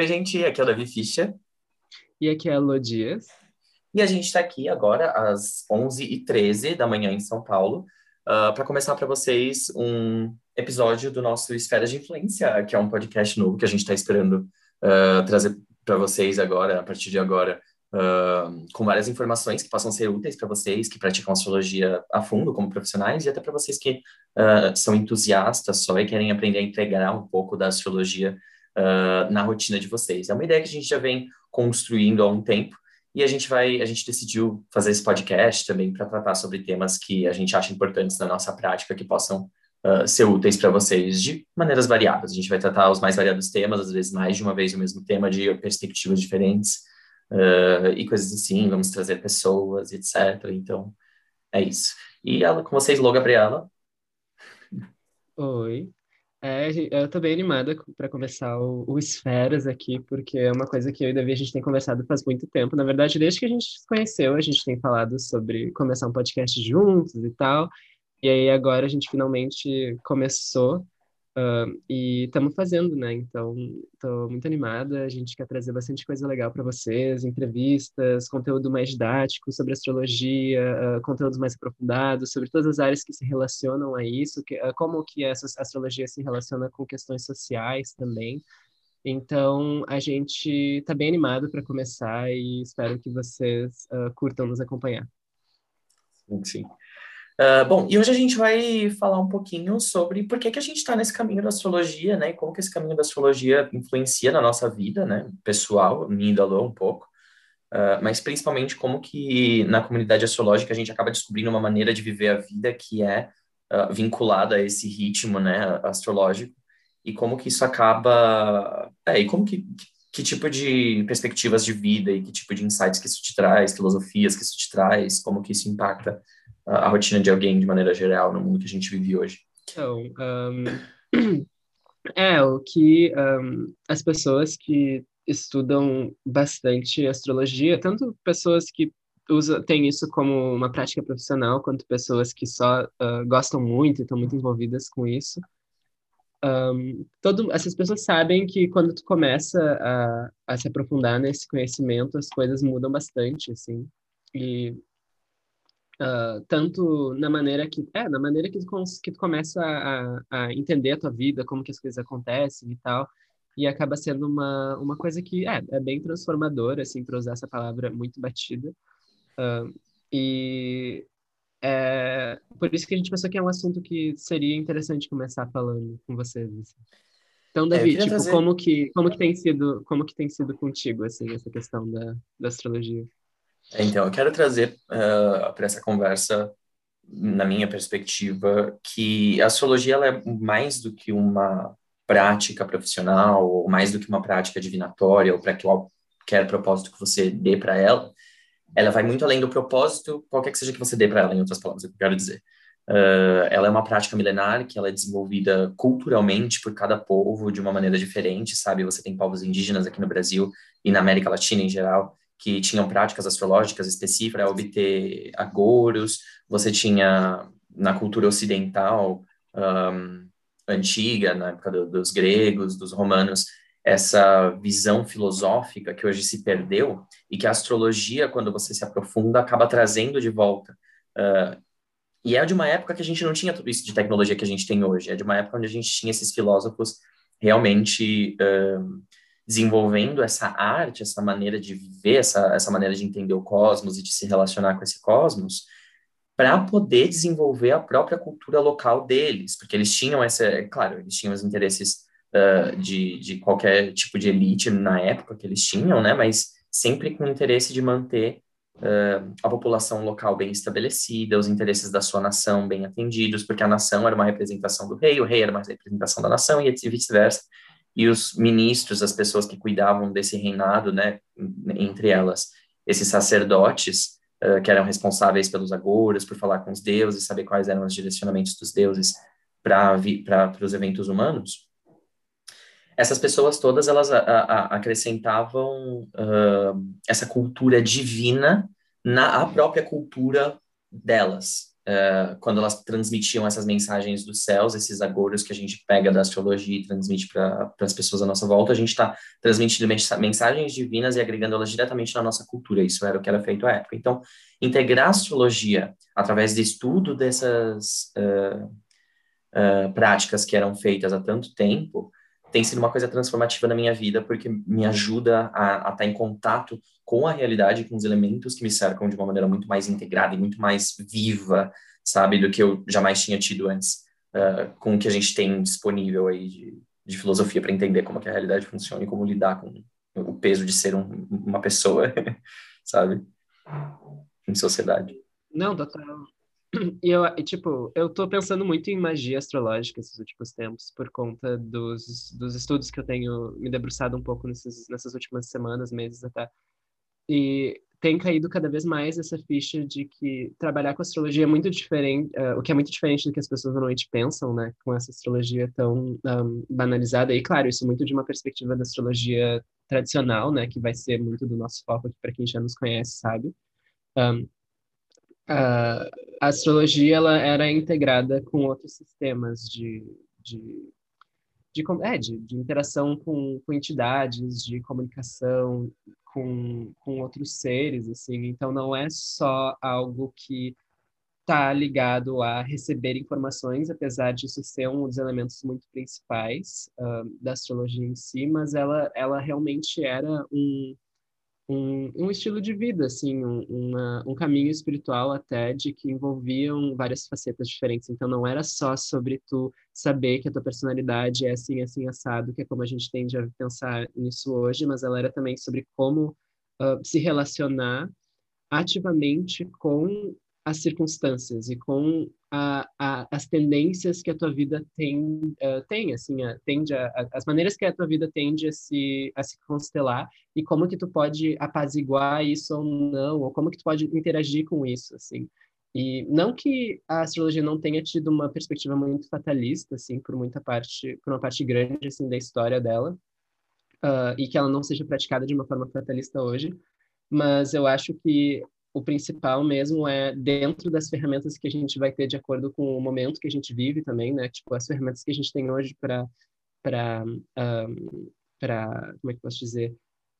Oi, gente, aqui é o Davi Fischer. E aqui é a Lô Dias. E a gente está aqui agora às 11h13 da manhã em São Paulo uh, ah, para começar para vocês um episódio do nosso Esfera de Influência, que é um podcast novo que a gente está esperando uh, trazer para vocês agora, a partir de agora, uh, com várias informações que possam ser úteis para vocês que praticam astrologia a fundo como profissionais e até para vocês que são entusiastas só e querem aprender a integrar um pouco da astrologia uh, na rotina de vocês. É uma ideia que a gente já vem construindo há um tempo e a gente vai, a gente decidiu fazer esse podcast também para tratar sobre temas que a gente acha importantes na nossa prática que possam uh, ser úteis para vocês de maneiras variadas. A gente vai tratar os mais variados temas, às vezes mais de uma vez o mesmo tema de perspectivas diferentes uh, e coisas assim. Vamos trazer pessoas, etc. Então é isso. E ela, com vocês, Lô Gabriela. Oi. É, eu tô bem animada para começar o, o Esferas aqui, porque é uma coisa que eu e Davi a gente tem conversado faz muito tempo. Na verdade, desde que a gente se conheceu, a gente tem falado sobre começar um podcast juntos e tal. E aí agora a gente finalmente começou Uh, e estamos fazendo, né? Então, estou muito animada. A gente quer trazer bastante coisa legal para vocês, entrevistas, conteúdo mais didático sobre astrologia, uh, conteúdos mais aprofundados sobre todas as áreas que se relacionam a isso, que, uh, como que essa astrologia se relaciona com questões sociais também. Então, a gente está bem animado para começar e espero que vocês curtam nos acompanhar. Sim, sim. Uh, bom, e hoje a gente vai falar um pouquinho sobre por que, que a gente está nesse caminho da astrologia, né? E como que esse caminho da astrologia influencia na nossa vida, né? Pessoal, me indalou um pouco. Uh, mas principalmente como que na comunidade astrológica a gente acaba descobrindo uma maneira de viver a vida que é uh, vinculada a esse ritmo, né, astrológico, e como que isso acaba... É, e como que, que tipo de perspectivas de vida e que tipo de insights que isso te traz, filosofias que isso te traz, como que isso impacta a, rotina de alguém de maneira geral no mundo que a gente vive hoje? Então, um, é o que um, as pessoas que estudam bastante astrologia, tanto pessoas que usa, têm isso como uma prática profissional, quanto pessoas que só uh, gostam muito e estão muito envolvidas com isso. Um, todo, essas pessoas sabem que quando tu começa a, a se aprofundar nesse conhecimento, as coisas mudam bastante, assim. E Uh, tanto na maneira que é na maneira que tu, que tu começa a, a, entender a tua vida como que as coisas acontecem e tal e acaba sendo uma, uma coisa que é, é bem transformadora assim para usar essa palavra muito batida uh, e é por isso que a gente pensou que é um assunto que seria interessante começar falando com vocês assim. então é, Davi é, tipo trazer... como que como que tem sido como que tem sido contigo assim essa questão da, da astrologia então, eu quero trazer uh, para essa conversa, na minha perspectiva, que a astrologia ela é mais do que uma prática profissional, ou mais do que uma prática divinatória, ou para qualquer propósito que você dê para ela. Ela vai muito além do propósito, qualquer que seja que você dê para ela, em outras palavras, é o que eu quero dizer. Uh, ela é uma prática milenar que ela é desenvolvida culturalmente por cada povo de uma maneira diferente, sabe? Você tem povos indígenas aqui no Brasil e na América Latina em geral que tinham práticas astrológicas específicas obter agouros, você tinha na cultura ocidental um, antiga, na época do, dos gregos, dos romanos, essa visão filosófica que hoje se perdeu e que a astrologia, quando você se aprofunda, acaba trazendo de volta. Uh, e é de uma época que a gente não tinha tudo isso de tecnologia que a gente tem hoje, é de uma época onde a gente tinha esses filósofos realmente uh, desenvolvendo essa arte, essa maneira de viver, essa, essa maneira de entender o cosmos e de se relacionar com esse cosmos, para poder desenvolver a própria cultura local deles, porque eles tinham essa, é claro, eles tinham os interesses uh, de, de qualquer tipo de elite na época que eles tinham, né, mas sempre com o interesse de manter uh, a população local bem estabelecida, os interesses da sua nação bem atendidos, porque a nação era uma representação do rei, o rei era uma representação da nação e vice-versa e os ministros, as pessoas que cuidavam desse reinado, né, entre elas, esses sacerdotes, uh, que eram responsáveis pelos agouros, por falar com os deuses, saber quais eram os direcionamentos dos deuses para os eventos humanos, essas pessoas todas, elas a, a, acrescentavam uh, essa cultura divina na própria cultura delas. Uh, quando elas transmitiam essas mensagens dos céus, esses agouros que a gente pega da astrologia e transmite para as pessoas à nossa volta, a gente está transmitindo mensagens divinas e agregando elas diretamente na nossa cultura. Isso era o que era feito à época. Então, integrar a astrologia através de estudo dessas uh, uh, práticas que eram feitas há tanto tempo tem sido uma coisa transformativa na minha vida, porque me ajuda a, a estar tá em contato com a realidade, com os elementos que me cercam de uma maneira muito mais integrada e muito mais viva, sabe, do que eu jamais tinha tido antes, uh, com o que a gente tem disponível aí de, de filosofia para entender como que a realidade funciona e como lidar com o peso de ser um, uma pessoa, sabe, em sociedade. Não, total. E eu, tipo, eu tô pensando muito em magia astrológica esses últimos tempos, por conta dos, dos estudos que eu tenho me debruçado um pouco nesses, nessas últimas semanas, meses até. E tem caído cada vez mais essa ficha de que trabalhar com astrologia é muito diferente, uh, o que é muito diferente do que as pessoas normalmente pensam, né, com essa astrologia tão um, banalizada. E claro, isso muito de uma perspectiva da astrologia tradicional, né, que vai ser muito do nosso foco aqui para quem já nos conhece, sabe? Um, a, astrologia ela era integrada com outros sistemas de, de, de, é, de, de interação com, com entidades, de comunicação com, com outros seres, assim. Então, não é só algo que está ligado a receber informações, apesar disso ser um dos elementos muito principais uh, da astrologia em si, mas ela, ela realmente era um, um, um estilo de vida, assim, um, uma, um caminho espiritual até de que envolviam várias facetas diferentes. Então, não era só sobre tu saber que a tua personalidade é assim, assim, assado, que é como a gente tende a pensar nisso hoje, mas ela era também sobre como uh, se relacionar ativamente com as circunstâncias e com a, a, as tendências que a tua vida tem, uh, tem assim, a, tende a, as maneiras que a tua vida tende a se, a se constelar e como que tu pode apaziguar isso ou não, ou como que tu pode interagir com isso, assim. E não que a astrologia não tenha tido uma perspectiva muito fatalista, assim, por muita parte, por uma parte grande, assim, da história dela, uh, e que ela não seja praticada de uma forma fatalista hoje, mas eu acho que o principal mesmo é dentro das ferramentas que a gente vai ter de acordo com o momento que a gente vive também, né? Tipo, as ferramentas que a gente tem hoje para para um, para como é que posso dizer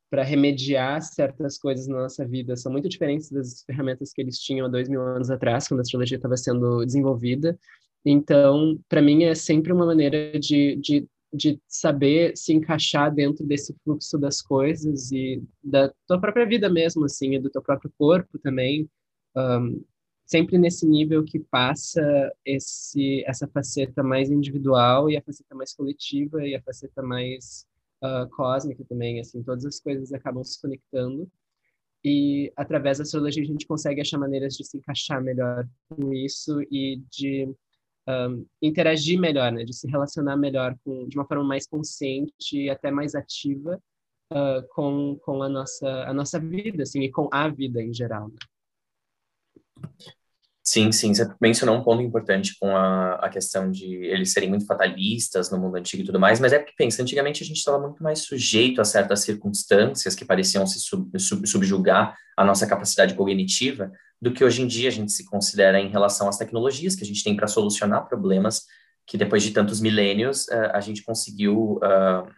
para remediar certas coisas na nossa vida são muito diferentes das ferramentas que eles tinham há dois mil anos atrás quando a astrologia estava sendo desenvolvida então para mim é sempre uma maneira de, de de saber se encaixar dentro desse fluxo das coisas e da tua própria vida mesmo, assim, e do teu próprio corpo também, um, sempre nesse nível que passa esse essa faceta mais individual e a faceta mais coletiva e a faceta mais uh, cósmica também, assim, todas as coisas acabam se conectando. E através da astrologia a gente consegue achar maneiras de se encaixar melhor com isso e de um, interagir melhor, né? De se relacionar melhor com, de uma forma mais consciente e até mais ativa uh, com, com a nossa a nossa vida, assim, e com a vida em geral. Né? Sim, sim, você mencionou um ponto importante com a, a questão de eles serem muito fatalistas no mundo antigo e tudo mais, mas é porque, pensa, antigamente a gente estava muito mais sujeito a certas circunstâncias que pareciam se sub, sub, subjugar a nossa capacidade cognitiva, do que hoje em dia a gente se considera em relação às tecnologias que a gente tem para solucionar problemas que depois de tantos milênios uh, a gente conseguiu uh,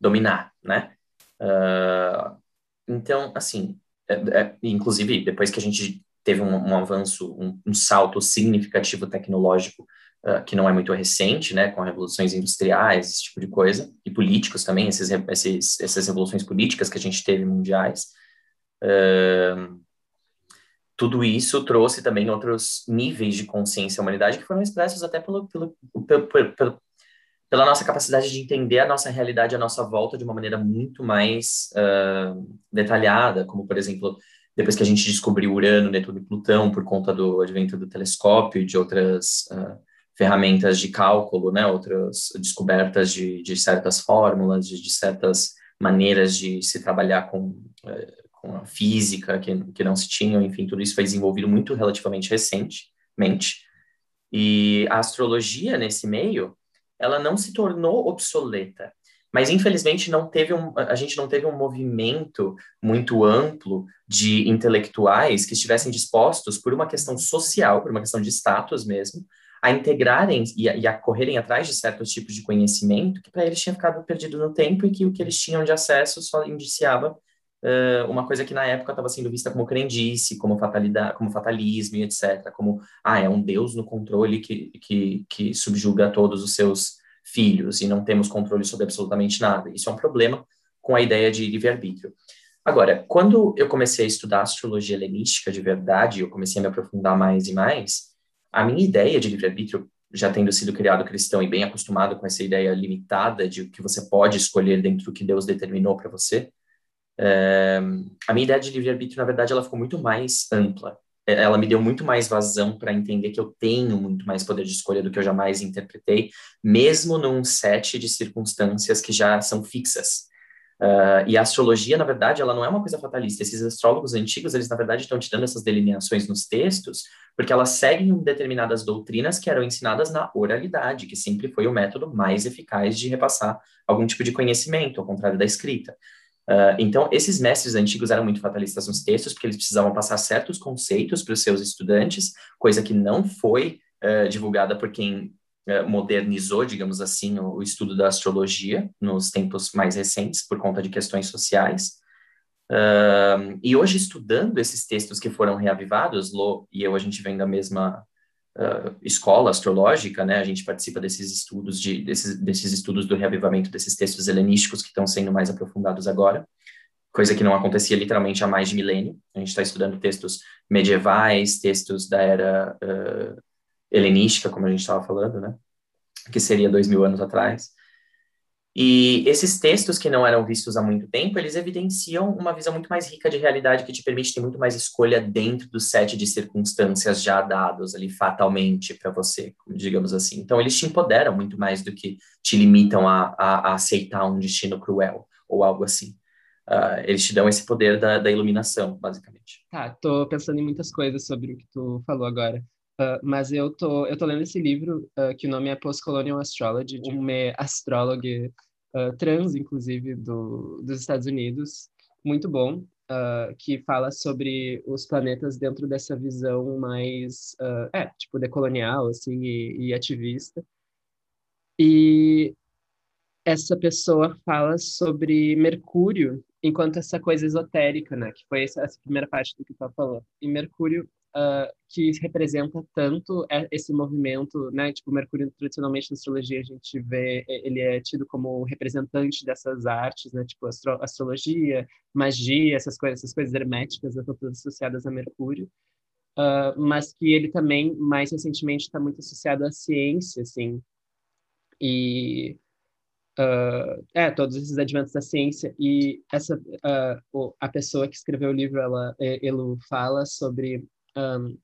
dominar, né? Uh, então, assim, é, é, inclusive depois que a gente teve um, um avanço, um, um, salto significativo tecnológico que não é muito recente, né, com revoluções industriais, esse tipo de coisa, e políticos também, esses, esses, essas revoluções políticas que a gente teve mundiais. Uh, tudo isso trouxe também outros níveis de consciência da humanidade que foram expressos até pelo, pelo, pelo, pelo, pela nossa capacidade de entender a nossa realidade à nossa volta de uma maneira muito mais uh, detalhada, como, por exemplo, depois que a gente descobriu Urano, Netuno e Plutão por conta do advento do telescópio e de outras uh, ferramentas de cálculo, né, outras descobertas de, de certas fórmulas, de, de certas maneiras de se trabalhar com uh, com a física que, que não se tinham, enfim, tudo isso foi desenvolvido muito relativamente recentemente. E a astrologia nesse meio, ela não se tornou obsoleta, Mas, infelizmente, não teve um, a gente não teve um movimento muito amplo de intelectuais que estivessem dispostos, por uma questão social, por uma questão de status mesmo, a integrarem e a, e a correrem atrás de certos tipos de conhecimento que para eles tinha ficado perdido no tempo e que o que eles tinham de acesso só indiciava uh, uma coisa que na época estava sendo vista como crendice, como fatalidade, como fatalismo etc. Como, ah, é um Deus no controle que, que, que subjuga todos os seus filhos e não temos controle sobre absolutamente nada. Isso é um problema com a ideia de livre-arbítrio. Agora, quando eu comecei a estudar astrologia helenística de verdade, eu comecei a me aprofundar mais e mais, a minha ideia de livre-arbítrio, já tendo sido criado cristão e bem acostumado com essa ideia limitada de que você pode escolher dentro do que Deus determinou para você, é, a minha ideia de livre-arbítrio, na verdade, ela ficou muito mais ampla. É, ela me deu muito mais vazão para entender que eu tenho muito mais poder de escolha do que eu jamais interpretei, mesmo num set de circunstâncias que já são fixas. Uh, e a astrologia, na verdade, ela não é uma coisa fatalista. Esses astrólogos antigos, eles, na verdade, estão te dando essas delineações nos textos, porque elas seguem determinadas doutrinas que eram ensinadas na oralidade, que sempre foi o método mais eficaz de repassar algum tipo de conhecimento, ao contrário da escrita. Uh, então, esses mestres antigos eram muito fatalistas nos textos, porque eles precisavam passar certos conceitos para os seus estudantes, coisa que não foi uh, divulgada por quem uh, modernizou, digamos assim, o, o, estudo da astrologia nos tempos mais recentes, por conta de questões sociais. e hoje, estudando esses textos que foram reavivados, Lô e eu, a gente vem da mesma escola astrológica, né? A gente participa desses estudos de desses, desses estudos do reavivamento desses textos helenísticos que estão sendo mais aprofundados agora, coisa que não acontecia literalmente há mais de milênio. A gente está estudando textos medievais, textos da era uh, helenística, como a gente estava falando, né? Que seria dois mil anos atrás. E esses textos que não eram vistos há muito tempo, eles evidenciam uma visão muito mais rica de realidade que te permite ter muito mais escolha dentro do set de circunstâncias já dados ali fatalmente para você, digamos assim. Então, eles te empoderam muito mais do que te limitam a, a, a aceitar um destino cruel ou algo assim. Uh, eles te dão esse poder da, da iluminação, basicamente. Tá, tô pensando em muitas coisas sobre o que tu falou agora. Uh, mas eu tô, eu tô lendo esse livro, uh, que o nome é Postcolonial Astrology, de uma astróloga uh, trans, inclusive, do, dos Estados Unidos, muito bom, uh, que fala sobre os planetas dentro dessa visão mais, uh, é, tipo, decolonial, assim, e, e ativista. E essa pessoa fala sobre Mercúrio enquanto essa coisa esotérica, né? Que foi essa, essa primeira parte do que tu falou. E Mercúrio uh, que representa tanto esse movimento, né? Tipo, Mercúrio, tradicionalmente na astrologia, a gente vê, ele é tido como representante dessas artes, né? Tipo, astro astrologia, magia, essas coisas, essas coisas herméticas, né? todas associadas a Mercúrio. Uh, mas que ele também, mais recentemente, está muito associado à ciência, assim. E Uh, é, todos esses adventos da ciência. E essa, uh, a pessoa que escreveu o livro, ela, ele fala sobre um,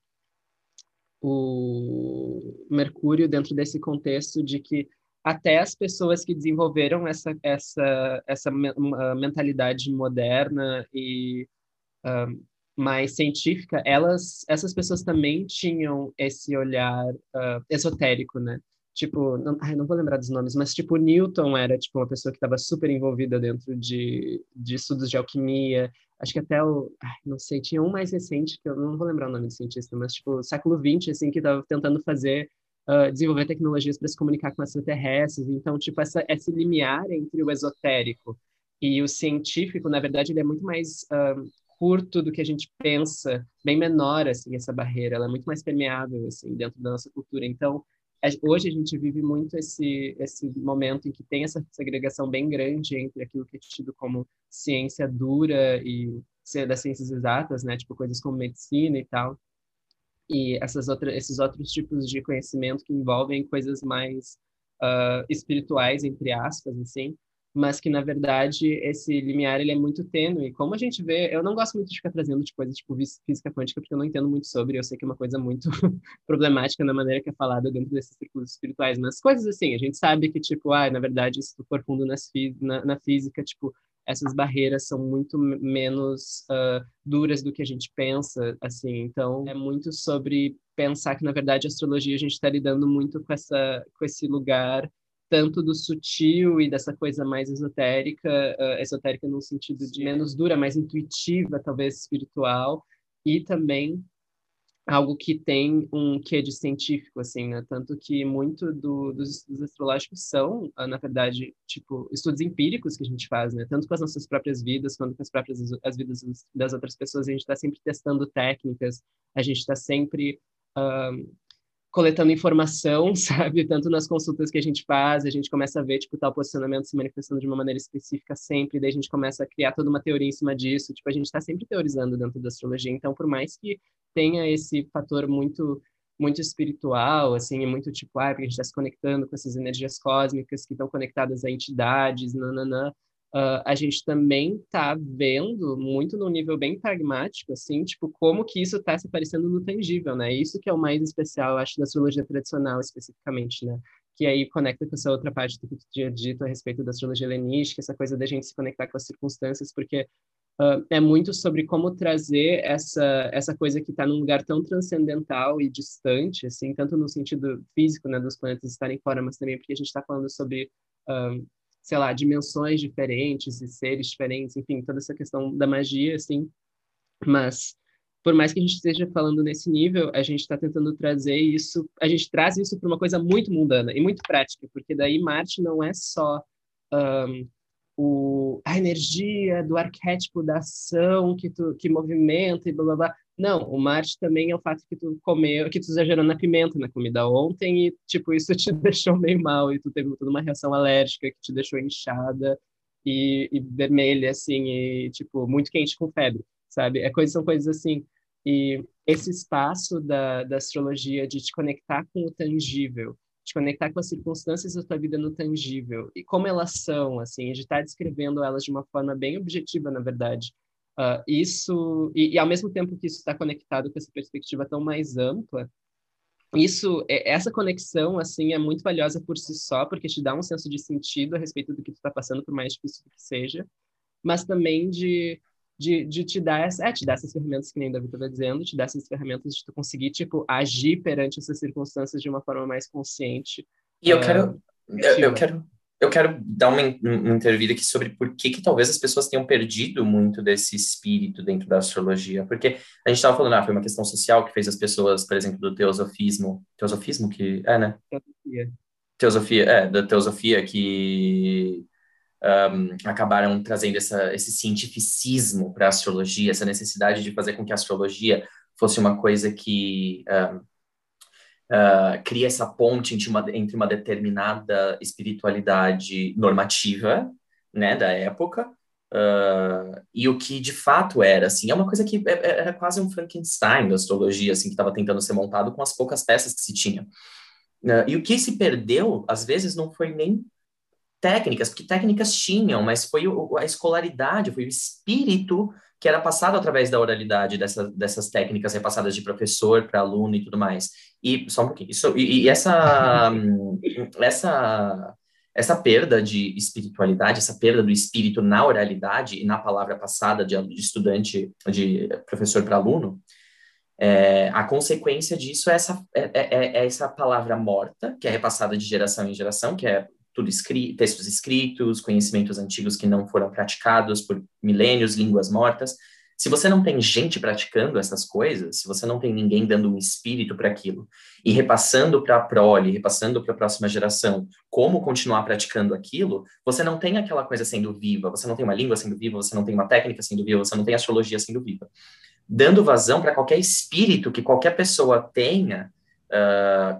o Mercúrio dentro desse contexto de que até as pessoas que desenvolveram essa essa essa mentalidade moderna e um, mais científica, elas essas pessoas também tinham esse olhar uh, esotérico, né? Tipo, não, ai, não vou lembrar dos nomes, mas tipo, Newton era tipo uma pessoa que estava super envolvida dentro de, de estudos de alquimia. Acho que até o, ai, não sei, tinha um mais recente que eu não vou lembrar o nome do cientista, mas tipo, século XX assim que estava tentando fazer uh, desenvolver tecnologias para se comunicar com extraterrestres. Então, tipo, essa esse limiar entre o esotérico e o científico, na verdade, ele é muito mais uh, curto do que a gente pensa, bem menor assim essa barreira, ela é muito mais permeável assim dentro da nossa cultura. Então, hoje a gente vive muito esse esse momento em que tem essa segregação bem grande entre aquilo que é tido como ciência dura e das ciências exatas, né, tipo coisas como medicina e tal, e essas esses outros tipos de conhecimento que envolvem coisas mais uh, espirituais entre aspas, assim, mas que na verdade esse limiar ele é muito tênue. Como a gente vê, eu não gosto muito de ficar trazendo tipo, coisas tipo física quântica porque eu não entendo muito sobre, eu sei que é uma coisa muito problemática na maneira que é falada dentro desses círculos espirituais, mas coisas assim, a gente sabe que tipo, ah, na verdade, se tu for fundo nas, na, na física, tipo, essas barreiras são muito menos uh, duras do que a gente pensa, assim. Então, é muito sobre pensar que, na verdade, a astrologia a gente está lidando muito com essa com esse lugar tanto do sutil e dessa coisa mais esotérica, uh, esotérica no sentido de menos dura, mais intuitiva, talvez espiritual, e também algo que tem um quê de científico, assim, né? Tanto que muito do, dos estudos astrológicos são, na verdade, tipo, estudos empíricos que a gente faz, né? Tanto com as nossas próprias vidas, quanto com as próprias as vidas das outras pessoas, a gente está sempre testando técnicas, a gente está sempre coletando informação, sabe? Tanto nas consultas que a gente faz, a gente começa a ver, tipo, tal posicionamento se manifestando de uma maneira específica sempre, daí a gente começa a criar toda uma teoria em cima disso. Tipo, a gente está sempre teorizando dentro da astrologia. Então, por mais que tenha esse fator muito muito espiritual, assim, é muito tipo, ah, porque a gente está se conectando com essas energias cósmicas que estão conectadas a entidades, nananã, Uh, a gente também está vendo muito no nível bem pragmático, assim, tipo, como que isso está se aparecendo no tangível, né? Isso que é o mais especial, acho, da astrologia tradicional, especificamente, né? Que aí conecta com essa outra parte do que tu tinha dito a respeito da astrologia helenística, essa coisa da gente se conectar com as circunstâncias, porque uh, é muito sobre como trazer essa, essa coisa que está num lugar tão transcendental e distante, assim, tanto no sentido físico, né, dos planetas estarem fora, mas também porque a gente está falando sobre... Uh, sei lá, dimensões diferentes e seres diferentes, enfim, toda essa questão da magia, assim. Mas, por mais que a gente esteja falando nesse nível, a gente está tentando trazer isso, a gente traz isso para uma coisa muito mundana e muito prática, porque daí Marte não é só um, o, a energia do arquétipo da ação que, tu, que movimenta e blá blá blá. Não, o Marte também é o fato que tu comeu, que tu exagerou na pimenta na comida ontem e, tipo, isso te deixou meio mal e tu teve toda uma reação alérgica que te deixou inchada e, e vermelha, assim, e, tipo, muito quente com febre, sabe? É coisa, são coisas assim. E esse espaço da, da astrologia de te conectar com o tangível, de conectar com as circunstâncias da tua vida no tangível e como elas são, assim, de estar descrevendo elas de uma forma bem objetiva, na verdade, Uh, isso e, e, ao mesmo tempo que isso está conectado com essa perspectiva tão mais ampla, isso é, essa conexão assim é muito valiosa por si só porque te dá um senso de sentido a respeito do que tu está passando, por mais difícil que seja, mas também de de, de te dar é, te dar essas ferramentas que nem o David estava dizendo, te dar essas ferramentas de tu conseguir tipo agir perante essas circunstâncias de uma forma mais consciente. E eu uh, quero eu, eu quero eu quero dar uma, uma intervida aqui sobre por que, que talvez as pessoas tenham perdido muito desse espírito dentro da astrologia. Porque a gente estava falando, ah, foi uma questão social que fez as pessoas, por exemplo, do teosofismo. Teosofismo que é, né? Teosofia. Teosofia, é, da teosofia que um, acabaram trazendo essa, esse cientificismo para a astrologia, essa necessidade de fazer com que a astrologia fosse uma coisa que um, uh, cria essa ponte entre uma, entre uma determinada espiritualidade normativa, né, da época, uh, e o que de fato era, assim, é uma coisa que é, é, era quase um Frankenstein da astrologia, assim, que estava tentando ser montado com as poucas peças que se tinha. Uh, e o que se perdeu, às vezes, não foi nem técnicas, porque técnicas tinham, mas foi o, a escolaridade, foi o espírito que era passado através da oralidade dessa, dessas técnicas repassadas de professor para aluno e tudo mais. E só um pouquinho. Isso, e, e essa, essa, essa perda de espiritualidade, essa perda do espírito na oralidade e na palavra passada de, de estudante, de professor para aluno, é, a consequência disso é essa, é, é, é, essa palavra morta, que é repassada de geração em geração, que é tudo escrito, textos escritos, conhecimentos antigos que não foram praticados por milênios, línguas mortas. Se você não tem gente praticando essas coisas, se você não tem ninguém dando um espírito para aquilo e repassando para a prole, repassando para a próxima geração como continuar praticando aquilo, você não tem aquela coisa sendo viva, você não tem uma língua sendo viva, você não tem uma técnica sendo viva, você não tem astrologia sendo viva. Dando vazão para qualquer espírito que qualquer pessoa tenha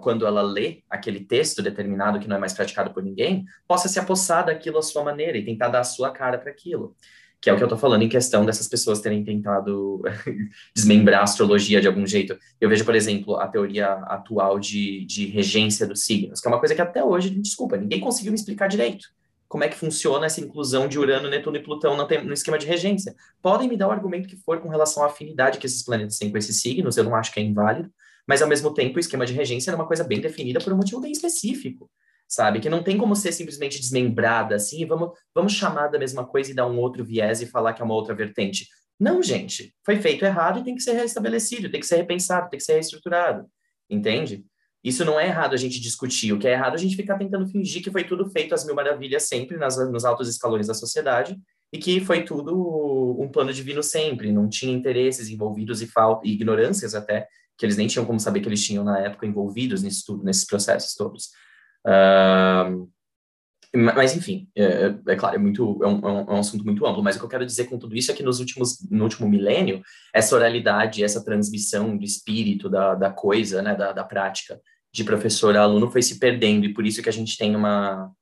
quando ela lê aquele texto determinado que não é mais praticado por ninguém, possa se apossar daquilo à sua maneira e tentar dar a sua cara para aquilo. Que é o que eu estou falando em questão dessas pessoas terem tentado desmembrar a astrologia de algum jeito. Eu vejo, por exemplo, a teoria atual de, de regência dos signos, que é uma coisa que até hoje, desculpa, ninguém conseguiu me explicar direito como é que funciona essa inclusão de Urano, Netuno e Plutão no, esquema de regência. Podem me dar o argumento que for com relação à afinidade que esses planetas têm com esses signos, eu não acho que é inválido, mas ao mesmo tempo o esquema de regência era uma coisa bem definida por um motivo bem específico, sabe? Que não tem como ser simplesmente desmembrada assim, vamos, vamos chamar da mesma coisa e dar um outro viés e falar que é uma outra vertente. Não, gente, foi feito errado e tem que ser restabelecido, tem que ser repensado, tem que ser reestruturado, entende? Isso não é errado a gente discutir. O que é errado é a gente ficar tentando fingir que foi tudo feito às mil maravilhas sempre nas, nos altos escalões da sociedade e que foi tudo um plano divino sempre. Não tinha interesses envolvidos e, e ignorâncias até que eles nem tinham como saber que eles tinham na época envolvidos nisso tudo, nesses processos todos. Uh, mas, enfim, é, é, é, claro, é, muito, é um, é, um, assunto muito amplo, mas o que eu quero dizer com tudo isso é que nos últimos, no último milênio, essa oralidade, essa transmissão do espírito, da, da coisa, né, da, da prática de professor a aluno foi se perdendo, e por isso que a gente tem uma,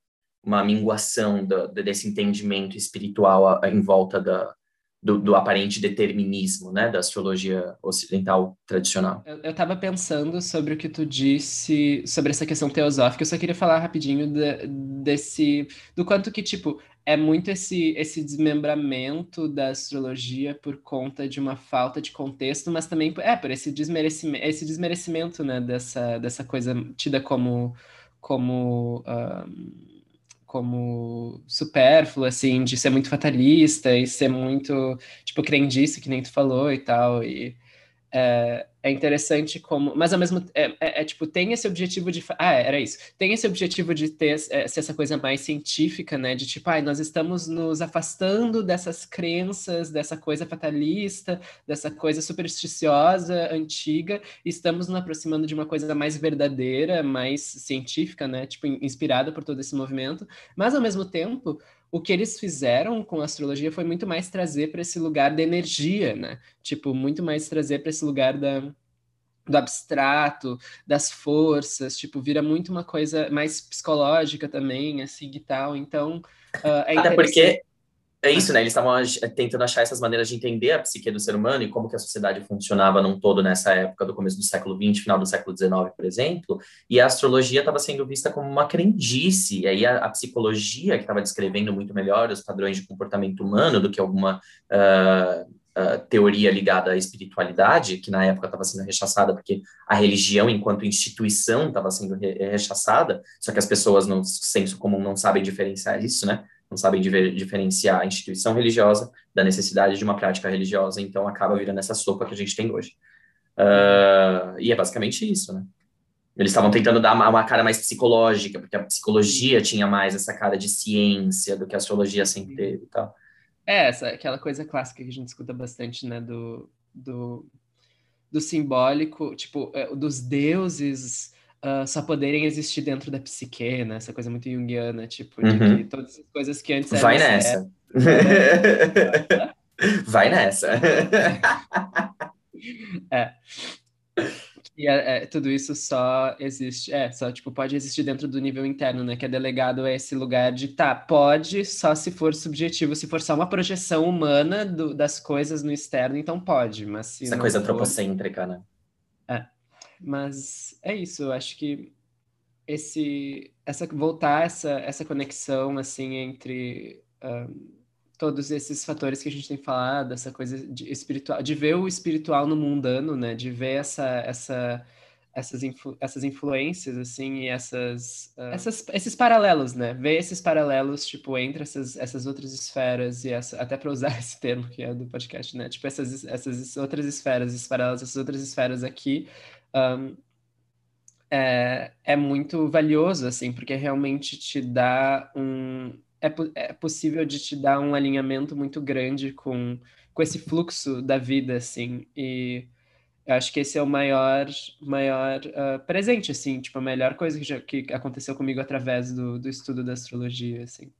uma minguação do, desse entendimento espiritual em volta da, do, do, aparente determinismo, né, da astrologia ocidental tradicional. Eu estava pensando sobre o que tu disse sobre essa questão teosófica. Eu só queria falar rapidinho de, desse, do quanto que tipo é muito esse esse desmembramento da astrologia por conta de uma falta de contexto, mas também é por esse desmerecimento, esse desmerecimento, né, dessa dessa coisa tida como como um como supérfluo, assim, de ser muito fatalista e ser muito, tipo, crendice, que nem tu falou e tal, e é, é interessante como. Mas ao mesmo é, é, é, tipo, tem esse objetivo de. Ah, era isso. Tem esse objetivo de ter é, essa coisa mais científica, né? De tipo, ah, nós estamos nos afastando dessas crenças, dessa coisa fatalista, dessa coisa supersticiosa, antiga, e estamos nos aproximando de uma coisa mais verdadeira, mais científica, né? Tipo, inspirada por todo esse movimento. Mas ao mesmo tempo o que eles fizeram com a astrologia foi muito mais trazer para esse lugar da energia, né? Tipo, muito mais trazer para esse lugar da, do abstrato, das forças, tipo, vira muito uma coisa mais psicológica também, assim e tal. Então, uh, é Até porque é isso, né? Eles estavam tentando achar essas maneiras de entender a psique do ser humano e como que a sociedade funcionava num todo nessa época do começo do século XX, final do século XIX, por exemplo, e a astrologia estava sendo vista como uma crendice, e aí a, a psicologia, que estava descrevendo muito melhor os padrões de comportamento humano do que alguma uh, uh, teoria ligada à espiritualidade, que na época estava sendo rechaçada, porque a religião, enquanto instituição, estava sendo re rechaçada, só que as pessoas, no senso comum, não sabem diferenciar isso, né? Não sabem diferenciar a instituição religiosa da necessidade de uma prática religiosa, então acaba virando essa sopa que a gente tem hoje. Uh, e é basicamente isso, né? Eles estavam tentando dar uma, uma, cara mais psicológica, porque a psicologia tinha mais essa cara de ciência do que a astrologia sempre teve e tal. É, essa, aquela coisa clássica que a gente escuta bastante, né, do, do, do simbólico, tipo, é, dos deuses uh, só poderem existir dentro da psique, né? Essa coisa muito junguiana, tipo, de uhum. que todas as coisas que antes eram... Vai nessa. Vai nessa. é. E é, é, tudo isso só existe, é, só, tipo, pode existir dentro do nível interno, né? Que é delegado a esse lugar de, tá, pode só se for subjetivo, se for só uma projeção humana do, das coisas no externo, então pode, mas se Essa coisa for... antropocêntrica, né? É. Mas é isso, eu acho que esse essa voltar essa essa conexão assim entre um, todos esses fatores que a gente tem falado, essa coisa de espiritual, de ver o espiritual no mundano, né? De ver essa essa essas, influ essas influências, assim, e essas, uh, essas, esses paralelos, né? Ver esses paralelos, tipo, entre essas, essas outras esferas e essa, até para usar esse termo que é do podcast, né? Tipo, essas, essas outras esferas, esses paralelos, essas outras esferas aqui, um, é, é muito valioso, assim, porque realmente te dá um... É, é possível de te dar um alinhamento muito grande com, com esse fluxo da vida, assim, e eu acho que esse é o maior, maior uh, presente, assim, tipo, a melhor coisa que, já, que aconteceu comigo através do, do estudo da astrologia, assim.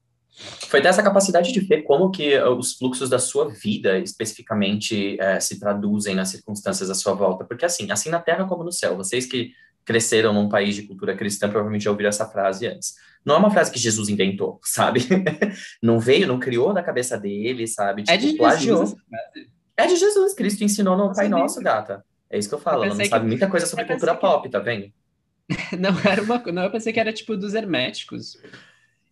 Foi ter essa capacidade de ver como que os fluxos da sua vida especificamente é, se traduzem nas circunstâncias à sua volta, porque assim, assim na Terra como no céu, vocês que cresceram num país de cultura cristã provavelmente já ouviram essa frase antes. Não é uma frase que Jesus inventou, sabe? não veio, não criou na cabeça dele, sabe? Tipo, é de tipo, Jesus. É de Jesus, Cristo ensinou no Pai Nosso, gata. É isso que eu falo, eu ela não sabe que... muita coisa sobre cultura pop, tá vendo? Não era uma, não, eu pensei que era tipo dos herméticos.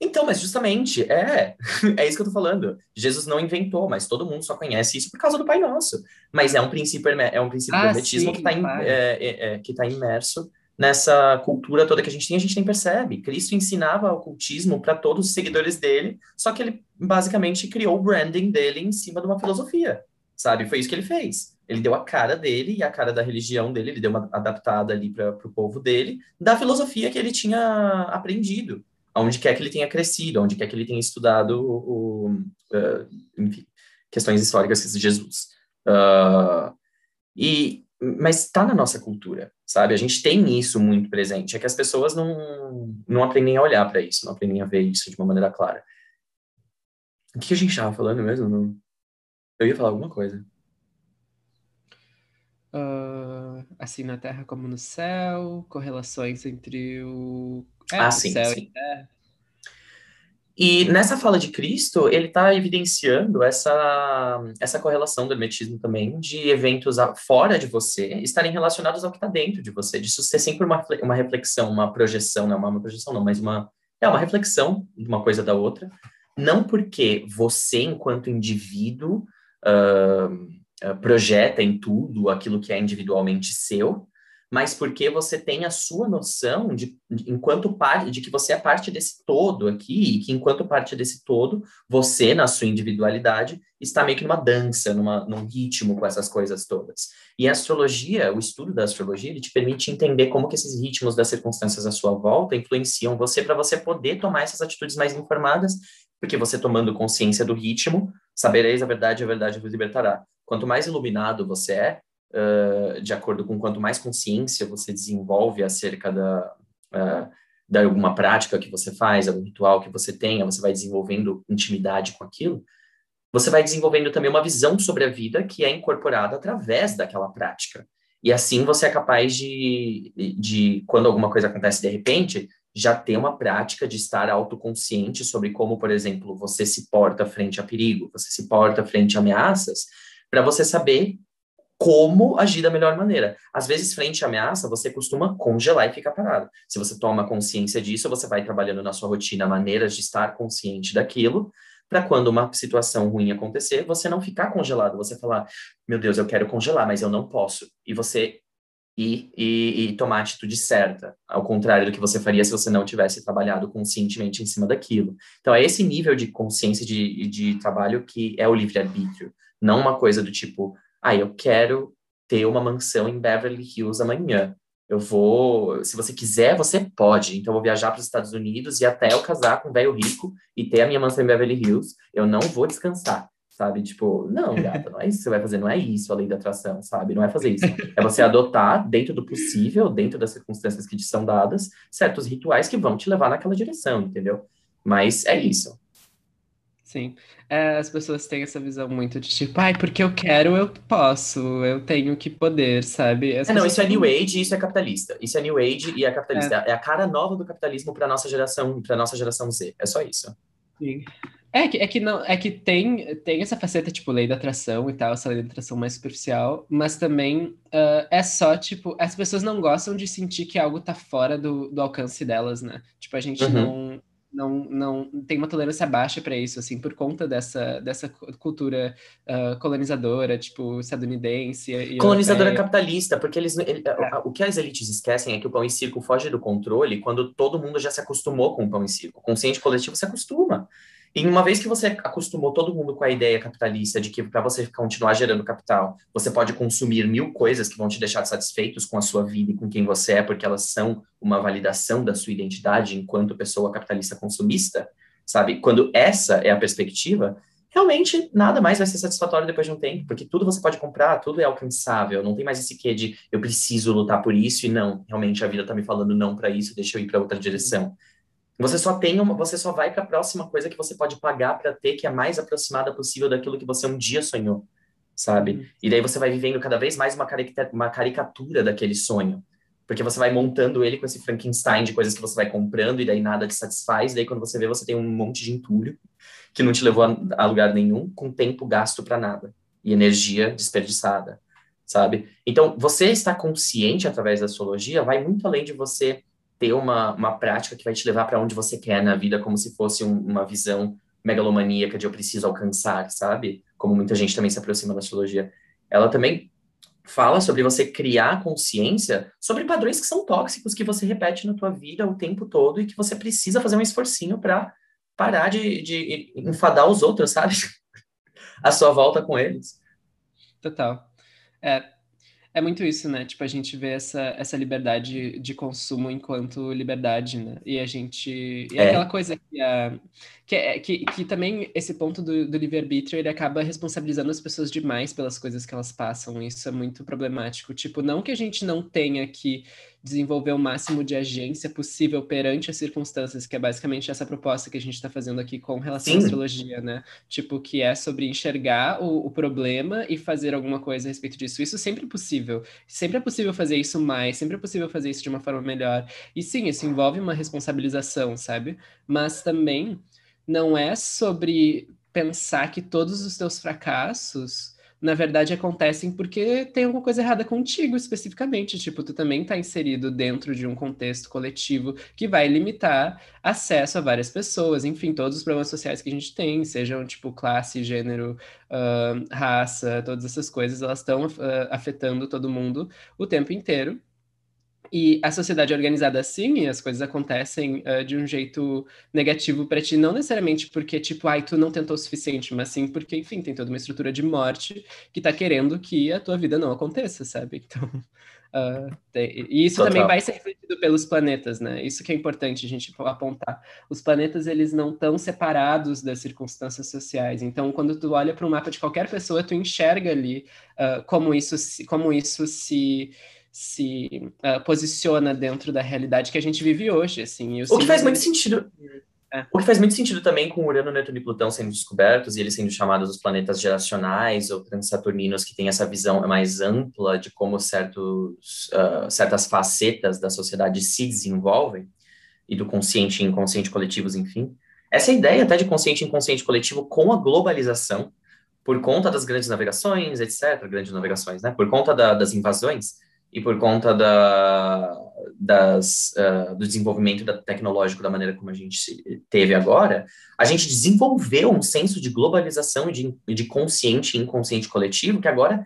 Então, mas justamente, é, é isso que eu tô falando. Jesus não inventou, mas todo mundo só conhece isso por causa do Pai Nosso. Mas é um princípio, é um princípio ah, do hermetismo sim, que está é, é, é, que tá imerso nessa cultura toda que a gente tem, a gente nem percebe. Cristo ensinava o ocultismo para todos os seguidores dele, só que ele basicamente criou o branding dele em cima de uma filosofia sabe? Foi isso que ele fez. Ele deu a cara dele e a cara da religião dele, ele deu uma adaptada ali para o povo dele, da filosofia que ele tinha aprendido, aonde quer que ele tenha crescido, onde quer que ele tenha estudado o, uh, enfim, questões históricas de Jesus. Uh, e mas está na nossa cultura, sabe? A gente tem isso muito presente. É que as pessoas não, não aprendem a olhar para isso, não aprendem a ver isso de uma maneira clara. O que a gente estava falando mesmo? Eu ia falar alguma coisa. Uh, assim na Terra como no céu, correlações entre o, é, ah, sim, céu sim. e a Terra. E nessa fala de Cristo, ele está evidenciando essa, essa correlação do hermetismo também, de eventos fora de você estarem relacionados ao que está dentro de você, disso ser sempre uma, uma reflexão, uma projeção, não uma projeção não, mas uma, é uma reflexão de uma coisa da outra, não porque você, enquanto indivíduo, uh, projeta em tudo aquilo que é individualmente seu, mas porque você tem a sua noção de, de, enquanto parte de que você é parte desse todo aqui e que enquanto parte desse todo você na sua individualidade está meio que numa dança numa, num ritmo com essas coisas todas. E a astrologia o estudo da astrologia ele te permite entender como que esses ritmos das circunstâncias à sua volta influenciam você para você poder tomar essas atitudes mais informadas porque você tomando consciência do ritmo sabereis a verdade a verdade vos libertará quanto mais iluminado você é uh, de acordo com quanto mais consciência você desenvolve acerca da, uh, da alguma prática que você faz, algum ritual que você tenha, você vai desenvolvendo intimidade com aquilo, você vai desenvolvendo também uma visão sobre a vida que é incorporada através daquela prática. E assim você é capaz de, de, quando alguma coisa acontece de repente, já ter uma prática de estar autoconsciente sobre como, por exemplo, você se porta frente a perigo, você se porta frente a ameaças, para você saber como agir da melhor maneira. Às vezes, frente à ameaça, você costuma congelar e ficar parado. Se você toma consciência disso, você vai trabalhando na sua rotina maneiras de estar consciente daquilo, para quando uma situação ruim acontecer, você não ficar congelado, você falar, meu Deus, eu quero congelar, mas eu não posso. E você ir e, e tomar a atitude certa, ao contrário do que você faria se você não tivesse trabalhado conscientemente em cima daquilo. Então, é esse nível de consciência de, de trabalho que é o livre-arbítrio, não uma coisa do tipo, ah, eu quero ter uma mansão em Beverly Hills amanhã. Eu vou, se você quiser, você pode. Então, eu vou viajar para os Estados Unidos e até eu casar com um velho rico e ter a minha mansão em Beverly Hills, eu não vou descansar, sabe? Tipo, não, gata, não é isso que você vai fazer, não é isso a lei da atração, sabe? Não é fazer isso. É você adotar, dentro do possível, dentro das circunstâncias que te são dadas, certos rituais que vão te levar naquela direção, entendeu? Mas é isso. Sim. É, as pessoas têm essa visão muito de tipo, ai, porque eu quero, eu posso, eu tenho que poder, sabe? As é, não, isso é New Age e isso é capitalista. Isso é New Age e é capitalista. É, é a cara nova do capitalismo para nossa geração, para nossa geração Z. É só isso. Sim. É que, é que não, é que tem, tem essa faceta, tipo, lei da atração e tal, essa lei da atração mais superficial, mas também uh, é só, tipo, as pessoas não gostam de sentir que algo tá fora do, do alcance delas, né? Tipo, a gente uhum. não não, não tem uma tolerância baixa para isso, assim, por conta dessa, dessa cultura uh, colonizadora, tipo, estadunidense. Colonizadora europeia. capitalista, porque eles, ele, é. o que as elites esquecem é que o pão e circo foge do controle quando todo mundo já se acostumou com o pão e circo. O consciente coletivo se acostuma. E uma vez que você acostumou todo mundo com a ideia capitalista de que para você continuar gerando capital, você pode consumir mil coisas que vão te deixar satisfeitos com a sua vida e com quem você é, porque elas são uma validação da sua identidade enquanto pessoa capitalista consumista, sabe? Quando essa é a perspectiva, realmente nada mais vai ser satisfatório depois de um tempo, porque tudo você pode comprar, tudo é alcançável, não tem mais esse quê de eu preciso lutar por isso e não, realmente a vida tá me falando não para isso, deixa eu ir para outra direção. Você só tem uma, você só vai para a próxima coisa que você pode pagar para ter, que é mais aproximada possível daquilo que você um dia sonhou, sabe? Uhum. E daí você vai vivendo cada vez mais uma, uma caricatura daquele sonho. Porque você vai montando ele com esse Frankenstein de coisas que você vai comprando e daí nada te satisfaz. E daí quando você vê, você tem um monte de entulho que não te levou a, a lugar nenhum, com tempo gasto para nada e energia desperdiçada, sabe? Então, você estar consciente através da astrologia vai muito além de você ter uma, uma prática que vai te levar para onde você quer na vida, como se fosse um, uma visão megalomaníaca de eu preciso alcançar, sabe? Como muita gente também se aproxima da astrologia. Ela também fala sobre você criar consciência sobre padrões que são tóxicos que você repete na tua vida o tempo todo e que você precisa fazer um esforcinho para parar de, de enfadar os outros, sabe? A sua volta com eles. total. É, é muito isso, né? Tipo, a gente vê essa, essa liberdade de consumo enquanto liberdade, né? E a gente. E é. aquela coisa que, a, que, é, que, que também esse ponto do, do livre-arbítrio ele acaba responsabilizando as pessoas demais pelas coisas que elas passam. Isso é muito problemático. Tipo, não que a gente não tenha que desenvolver o máximo de agência possível perante as circunstâncias, que é basicamente essa proposta que a gente está fazendo aqui com relação Sim. à astrologia, né? Tipo, que é sobre enxergar o, o, problema e fazer alguma coisa a respeito disso. Isso sempre é possível. Sempre é possível fazer isso mais, sempre é possível fazer isso de uma forma melhor. E sim, isso envolve uma responsabilização, sabe? Mas também não é sobre pensar que todos os teus fracassos na verdade acontecem porque tem alguma coisa errada contigo especificamente. Tipo, tu também está inserido dentro de um contexto coletivo que vai limitar acesso a várias pessoas, enfim, todos os problemas sociais que a gente tem, sejam tipo classe, gênero, uh, raça, todas essas coisas, elas estão uh, afetando todo mundo o tempo inteiro. E a sociedade é organizada assim, e as coisas acontecem uh, de um jeito negativo para ti, não necessariamente porque, tipo, ai, tu não tentou o suficiente, mas sim porque, enfim, tem toda uma estrutura de morte que tá querendo que a tua vida não aconteça, sabe? Então, uh, tem... e isso Total. também vai ser refletido pelos planetas, né? Isso que é importante a gente apontar. Os planetas, eles não estão separados das circunstâncias sociais. Então, quando tu olha para o mapa de qualquer pessoa, tu enxerga ali uh, como isso se, como isso se se uh, posiciona dentro da realidade que a gente vive hoje, assim. o que faz muito sentido. É. O que faz muito sentido também com Urano, Netuno e Plutão sendo descobertos e eles sendo chamados os planetas geracionais ou transaturninos que têm essa visão mais ampla de como certos, uh, certas facetas da sociedade se desenvolvem e do consciente e inconsciente coletivos, enfim. Essa ideia até de consciente e inconsciente coletivo com a globalização, por conta das grandes navegações, etc., grandes navegações, né? Por conta da, das invasões, e por conta da, das, uh, do desenvolvimento da, tecnológico da maneira como a gente teve agora, a gente desenvolveu um senso de globalização e de, de consciente e inconsciente coletivo que agora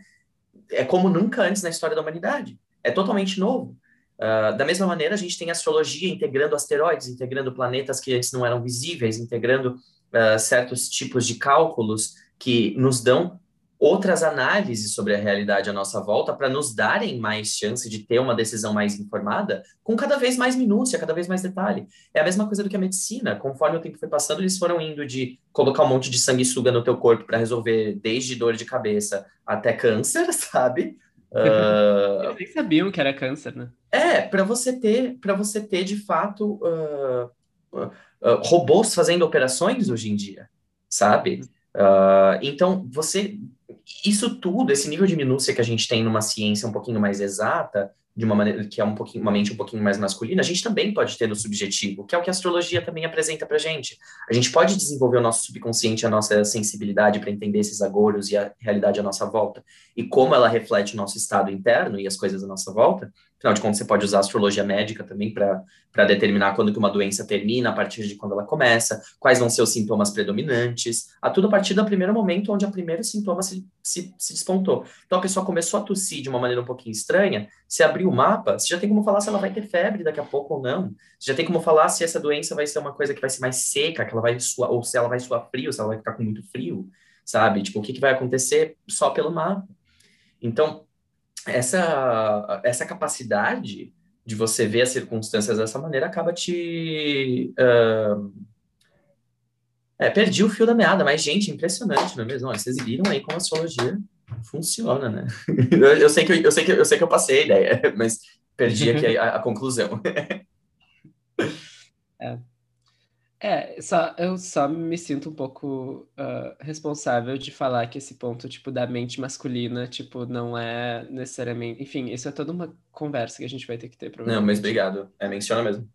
é como nunca antes na história da humanidade. É totalmente novo. Uh, da mesma maneira, a gente tem astrologia integrando asteroides, integrando planetas que antes não eram visíveis, integrando uh, certos tipos de cálculos que nos dão outras análises sobre a realidade à nossa volta para nos darem mais chance de ter uma decisão mais informada, com cada vez mais minúcia, cada vez mais detalhe. É a mesma coisa do que a medicina. Conforme o tempo foi passando, eles foram indo de colocar um monte de sanguessuga no teu corpo para resolver desde dor de cabeça até câncer, sabe? Uh... Eles nem sabiam que era câncer, né? É, para você ter, para você ter de fato uh, uh, robôs fazendo operações hoje em dia, sabe? Uh, então, você isso tudo, esse nível de minúcia que a gente tem numa ciência um pouquinho mais exata, de uma maneira que é um pouquinho, uma mente um pouquinho mais masculina, a gente também pode ter no subjetivo, que é o que a astrologia também apresenta para gente. A gente pode desenvolver o nosso subconsciente, a nossa sensibilidade para entender esses agouros e a realidade à nossa volta, e como ela reflete o nosso estado interno e as coisas à nossa volta, Afinal de contas, você pode usar astrologia médica também para determinar quando que uma doença termina, a partir de quando ela começa, quais vão ser os sintomas predominantes, a tudo a partir do primeiro momento onde o primeiro sintoma se, se, se despontou. Então, a pessoa começou a tossir de uma maneira um pouquinho estranha, se abrir o mapa, você já tem como falar se ela vai ter febre daqui a pouco ou não. Você já tem como falar se essa doença vai ser uma coisa que vai ser mais seca, que ela vai suar, ou se ela vai suar frio, se ela vai ficar com muito frio, sabe? Tipo, o que, que vai acontecer só pelo mapa. Então, essa, essa capacidade de você ver as circunstâncias dessa maneira acaba te. Uh... É, perdi o fio da meada, mas, gente, impressionante, não é mesmo? Olha, vocês viram aí como a astrologia funciona, né? eu, eu, sei que eu, eu, sei que, eu sei que eu passei a ideia, mas perdi aqui a, a conclusão. é. É, só, eu só me sinto um pouco uh, responsável de falar que esse ponto, tipo, da mente masculina, tipo, não é necessariamente... Enfim, isso é toda uma conversa que a gente vai ter que ter, Não, mas obrigado. É, menciona mesmo.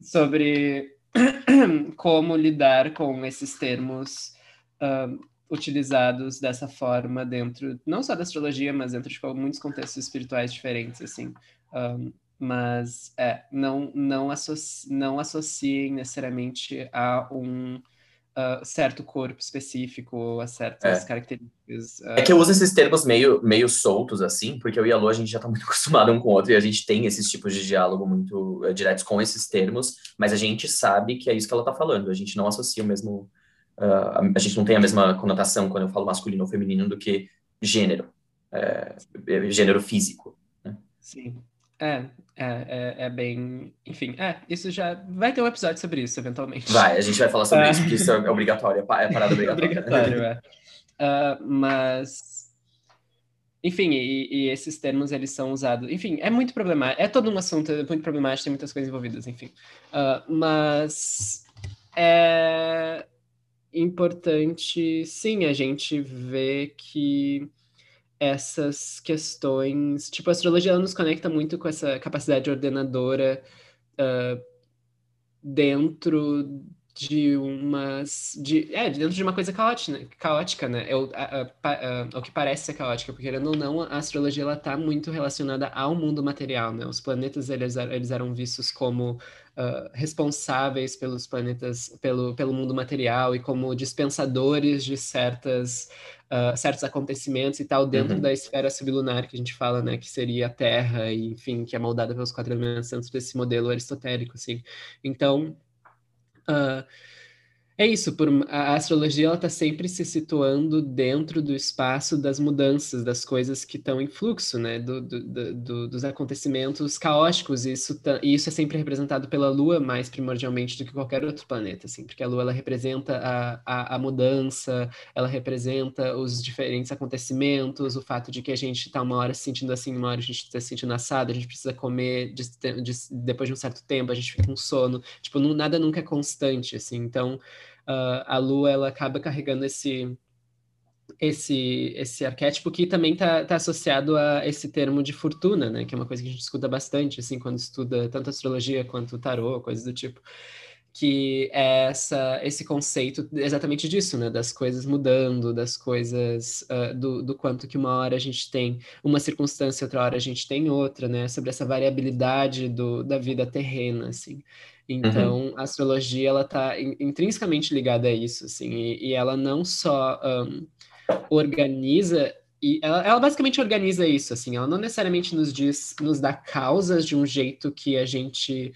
Sobre como lidar com esses termos uh, utilizados dessa forma dentro, não só da astrologia, mas dentro de muitos contextos espirituais diferentes, assim. Um, mas é, não, não, associ, não associem necessariamente a um uh, certo corpo específico ou a certas é. características. Uh... É que eu uso esses termos meio, meio soltos, assim, porque eu e a Lu, a gente já está muito acostumado um com o outro e a gente tem esses tipos de diálogo muito uh, diretos com esses termos, mas a gente sabe que é isso que ela está falando, a gente não associa o mesmo. Uh, a gente não tem a mesma conotação quando eu falo masculino ou feminino do que gênero. é, gênero físico. Né? Sim. É, é, é, é, bem. Enfim, é, isso já. Vai ter um episódio sobre isso, eventualmente. Vai, a gente vai falar sobre isso, porque isso é obrigatório, é parada obrigatória. obrigatório, é. Uh, mas. Enfim, e, e, esses termos eles são usados. Enfim, é muito problemático. É todo um assunto é muito problemático, tem muitas coisas envolvidas, enfim. Uh, mas. É importante, sim, a gente ver que essas questões. Tipo, a astrologia ela nos conecta muito com essa capacidade ordenadora uh, dentro de umas. De, é, dentro de uma coisa caótica, caótica né? É o, a, a, a, o que parece ser caótica, porque querendo ou não, a astrologia está muito relacionada ao mundo material, né? Os planetas eles, eles eram vistos como uh, responsáveis pelos planetas, pelo, pelo mundo material e como dispensadores de certas. Uh, certos acontecimentos e tal dentro uhum. da esfera sublunar que a gente fala, né, que seria a Terra e enfim que é moldada pelos quatro elementos dentro desse modelo aristotélico, assim. Então Uh, é isso, por, a astrologia ela está sempre se situando dentro do espaço das mudanças, das coisas que estão em fluxo, né? Do, do, do, dos acontecimentos caóticos. E isso, tá, e isso é sempre representado pela Lua mais primordialmente do que qualquer outro planeta, assim, porque a Lua ela representa a, a, a mudança, ela representa os diferentes acontecimentos, o fato de que a gente está uma hora se sentindo assim, uma hora a gente está se sentindo assado, a gente precisa comer de, de, depois de um certo tempo, a gente fica com sono. Tipo, não, nada nunca é constante, assim. Então uh, a Lua ela acaba carregando esse esse esse arquétipo que também está tá associado a esse termo de fortuna, né? Que é uma coisa que a gente escuta bastante, assim, quando estuda tanto astrologia quanto tarô, coisas do tipo que é essa, esse conceito exatamente disso, né? Das coisas mudando, das coisas, uh, do, do quanto que uma hora a gente tem uma circunstância, outra hora a gente tem outra, né? Sobre essa variabilidade do, da vida terrena, assim. Então, uhum. a astrologia, ela está intrinsecamente ligada a isso, assim, e, e ela não só um, organiza e ela, ela, basicamente organiza isso, assim, ela não necessariamente nos diz, nos dá causas de um jeito que a gente,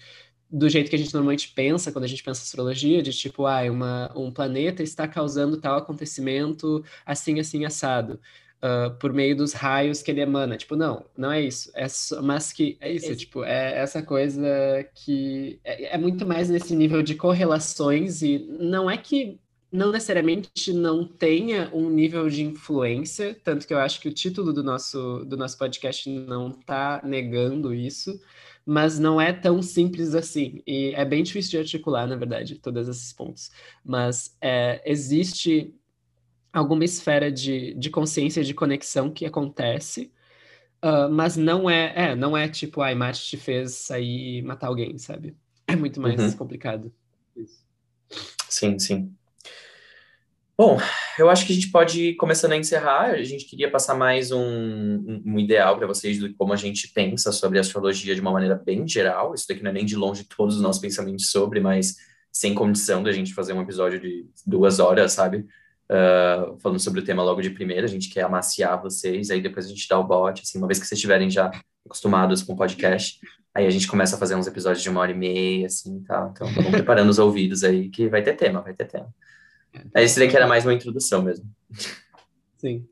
do jeito que a gente normalmente pensa quando a gente pensa astrologia, de tipo, ah, uma, um planeta está causando tal acontecimento assim, assim, assado uh, por meio dos raios que ele emana. Tipo, não, não é isso. É só, mas que é isso, Esse... tipo, é essa coisa que é, é muito mais nesse nível de correlações e não é que não necessariamente não tenha um nível de influência, tanto que eu acho que o título do nosso, do nosso podcast não está negando isso, mas não é tão simples assim. E é bem difícil de articular, na verdade, todos esses pontos. Mas é, existe alguma esfera de, de consciência, de conexão que acontece, uh, mas não é, é, não é tipo, ai, Mate te fez sair matar alguém, sabe? É muito mais uhum. complicado. Isso. Sim, sim. Bom, eu acho que a gente pode ir começando a encerrar. A gente queria passar mais um, um ideal para vocês de como a gente pensa sobre astrologia de uma maneira bem geral. Isso daqui não é nem de longe todos os nossos pensamentos sobre, mas sem condição da gente fazer um episódio de duas horas, sabe? Uh, falando sobre o tema logo de primeira, a gente quer amaciar vocês, aí depois a gente dá o bote, assim, uma vez que vocês estiverem já acostumados com o podcast, aí a gente começa a fazer uns episódios de uma hora e meia, assim, tá? Então, vamos preparando os ouvidos aí, que vai ter tema, vai ter tema. É, esse daqui era mais uma introdução mesmo. Sim.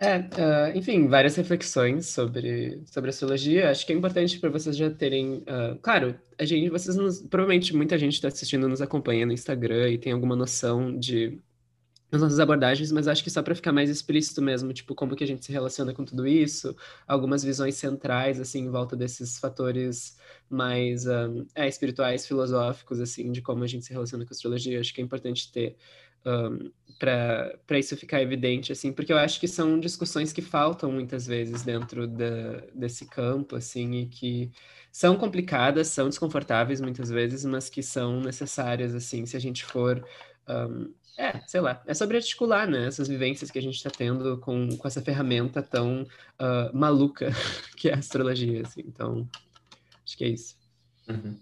É, uh, enfim, várias reflexões sobre, sobre astrologia. Acho que é importante para vocês já terem. Uh, claro, a gente, vocês nos, provavelmente muita gente está assistindo, nos acompanha no Instagram e tem alguma noção de as nossas abordagens, mas acho que só para ficar mais explícito mesmo, tipo, como que a gente se relaciona com tudo isso, algumas visões centrais, assim, em volta desses fatores mais um, é, espirituais, filosóficos, assim, de como a gente se relaciona com a astrologia, acho que é importante ter um, para isso ficar evidente, assim, porque eu acho que são discussões que faltam muitas vezes dentro da, desse campo, assim, e que são complicadas, são desconfortáveis muitas vezes, mas que são necessárias, assim, se a gente for um, é, sei lá, é sobre articular, né, essas vivências que a gente está tendo com, com essa ferramenta tão uh, maluca que é a astrologia, assim, então, acho que é isso. Uhum.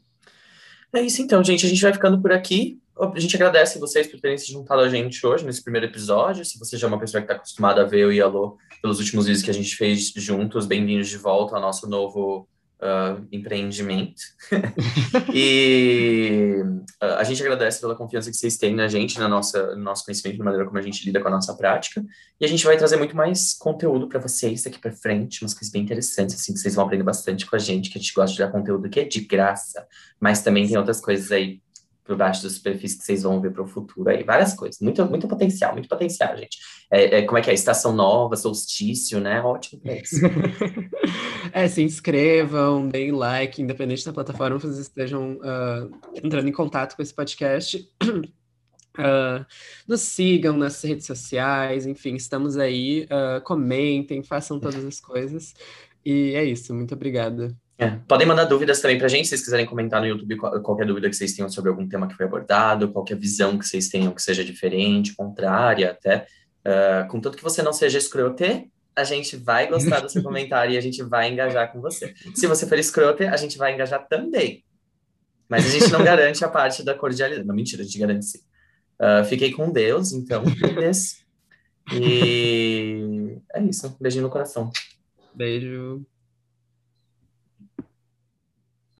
É isso então, gente, a gente vai ficando por aqui, a gente agradece vocês por terem se juntado a gente hoje, nesse primeiro episódio, se você já é uma pessoa que está acostumada a ver o Yalô pelos últimos vídeos que a gente fez juntos, bem-vindos de volta ao nosso novo uh, empreendimento. e uh, a gente agradece pela confiança que vocês têm na gente, na nossa, no nosso conhecimento, na maneira como a gente lida com a nossa prática. E a gente vai trazer muito mais conteúdo para vocês daqui para frente, umas coisas bem interessantes, assim, que vocês vão aprender bastante com a gente, que a gente gosta de dar conteúdo que é de graça, mas também tem outras coisas aí por baixo da superfície que vocês vão ver para o futuro aí, várias coisas, muito, muito potencial, muito potencial, gente. É, é, como é que é? Estação nova, solstício, né? Ótimo pra isso. é, se inscrevam, deem like, independente da plataforma vocês estejam uh, entrando em contato com esse podcast. Uh, nos sigam nas redes sociais, enfim, estamos aí. Uh, comentem, façam todas as coisas. E é isso, muito obrigada. É. Podem mandar dúvidas também para a gente, se vocês quiserem comentar no YouTube qualquer dúvida que vocês tenham sobre algum tema que foi abordado, qualquer visão que vocês tenham que seja diferente, contrária até. Uh, contanto que você não seja escrote, a gente vai gostar do seu comentário e a gente vai engajar com você. Se você for escrote, a gente vai engajar também. Mas a gente não garante a parte da cordialidade. Não, mentira, a gente garante sim. Uh, fiquei com Deus, então, E é isso. Um beijinho no coração. Beijo.